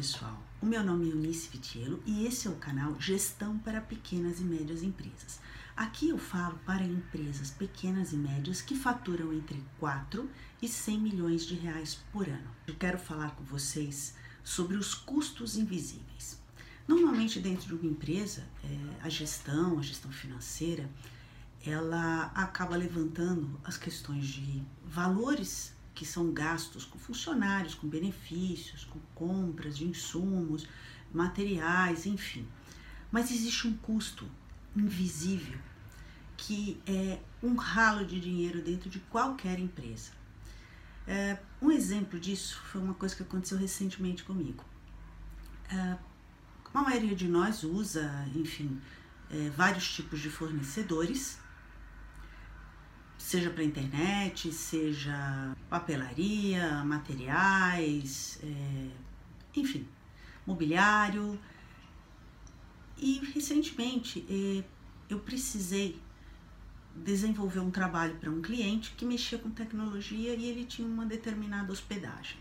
pessoal, o meu nome é Eunice Vitiello e esse é o canal Gestão para Pequenas e Médias Empresas. Aqui eu falo para empresas pequenas e médias que faturam entre 4 e 100 milhões de reais por ano. Eu quero falar com vocês sobre os custos invisíveis. Normalmente dentro de uma empresa, é, a gestão, a gestão financeira, ela acaba levantando as questões de valores que são gastos com funcionários, com benefícios, com compras de insumos, materiais, enfim. Mas existe um custo invisível que é um ralo de dinheiro dentro de qualquer empresa. É, um exemplo disso foi uma coisa que aconteceu recentemente comigo. É, a maioria de nós usa, enfim, é, vários tipos de fornecedores seja para internet, seja papelaria, materiais, é, enfim, mobiliário. E recentemente é, eu precisei desenvolver um trabalho para um cliente que mexia com tecnologia e ele tinha uma determinada hospedagem.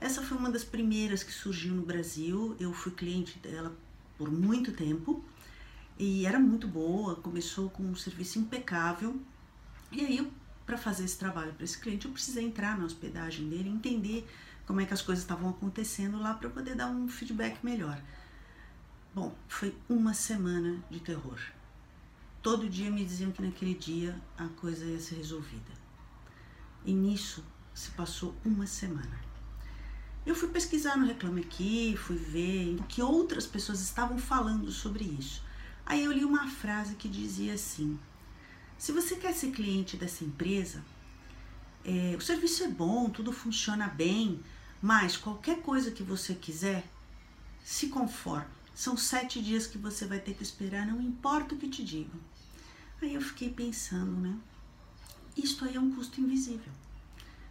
Essa foi uma das primeiras que surgiu no Brasil. Eu fui cliente dela por muito tempo e era muito boa. Começou com um serviço impecável fazer esse trabalho para esse cliente, eu precisei entrar na hospedagem dele, entender como é que as coisas estavam acontecendo lá para poder dar um feedback melhor. Bom, foi uma semana de terror. Todo dia me diziam que naquele dia a coisa ia ser resolvida. E nisso se passou uma semana. Eu fui pesquisar no Reclame Aqui, fui ver o que outras pessoas estavam falando sobre isso. Aí eu li uma frase que dizia assim: se você quer ser cliente dessa empresa, é, o serviço é bom, tudo funciona bem, mas qualquer coisa que você quiser, se conforme. São sete dias que você vai ter que esperar, não importa o que te digam. Aí eu fiquei pensando, né? Isto aí é um custo invisível.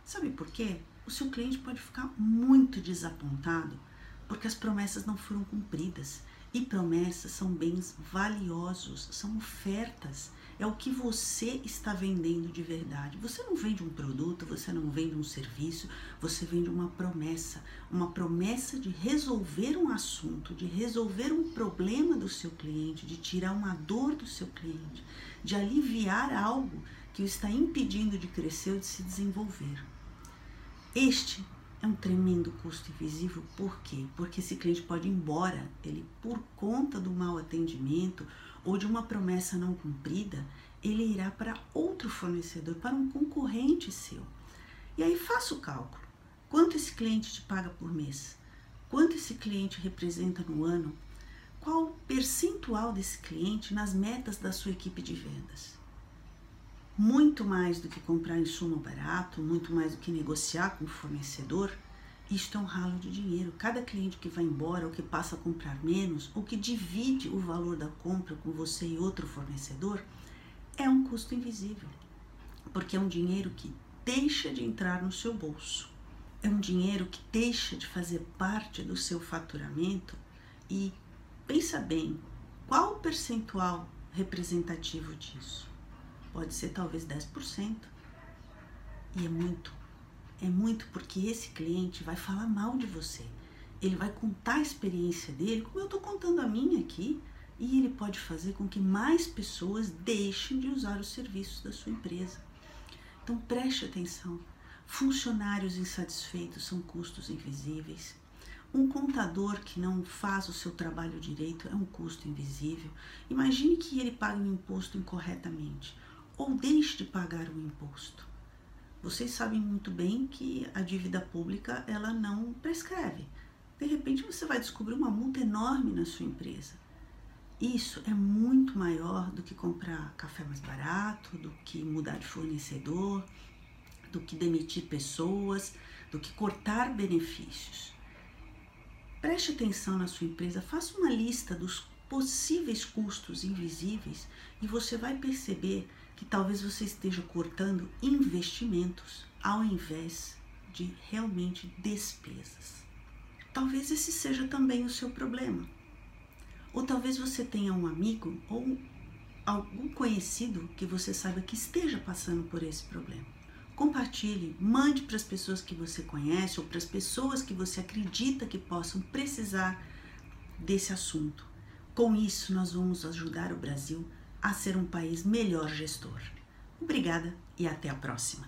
Sabe por quê? O seu cliente pode ficar muito desapontado porque as promessas não foram cumpridas. E promessas são bens valiosos, são ofertas é o que você está vendendo de verdade. Você não vende um produto, você não vende um serviço, você vende uma promessa, uma promessa de resolver um assunto, de resolver um problema do seu cliente, de tirar uma dor do seu cliente, de aliviar algo que o está impedindo de crescer ou de se desenvolver. Este é um tremendo custo invisível, por quê? Porque esse cliente pode ir embora, ele por conta do mau atendimento ou de uma promessa não cumprida, ele irá para outro fornecedor, para um concorrente seu. E aí faça o cálculo. Quanto esse cliente te paga por mês? Quanto esse cliente representa no ano? Qual o percentual desse cliente nas metas da sua equipe de vendas? Muito mais do que comprar insumo barato, muito mais do que negociar com o fornecedor, isto é um ralo de dinheiro. Cada cliente que vai embora, ou que passa a comprar menos, ou que divide o valor da compra com você e outro fornecedor, é um custo invisível. Porque é um dinheiro que deixa de entrar no seu bolso. É um dinheiro que deixa de fazer parte do seu faturamento e pensa bem, qual o percentual representativo disso? Pode ser talvez 10%. E é muito é muito porque esse cliente vai falar mal de você. Ele vai contar a experiência dele, como eu estou contando a minha aqui, e ele pode fazer com que mais pessoas deixem de usar os serviços da sua empresa. Então preste atenção. Funcionários insatisfeitos são custos invisíveis. Um contador que não faz o seu trabalho direito é um custo invisível. Imagine que ele pague um imposto incorretamente ou deixe de pagar o imposto. Vocês sabem muito bem que a dívida pública ela não prescreve. De repente você vai descobrir uma multa enorme na sua empresa. Isso é muito maior do que comprar café mais barato, do que mudar de fornecedor, do que demitir pessoas, do que cortar benefícios. Preste atenção na sua empresa, faça uma lista dos possíveis custos invisíveis e você vai perceber que talvez você esteja cortando investimentos ao invés de realmente despesas. Talvez esse seja também o seu problema. Ou talvez você tenha um amigo ou algum conhecido que você saiba que esteja passando por esse problema. Compartilhe, mande para as pessoas que você conhece ou para as pessoas que você acredita que possam precisar desse assunto. Com isso, nós vamos ajudar o Brasil a ser um país melhor gestor. Obrigada e até a próxima.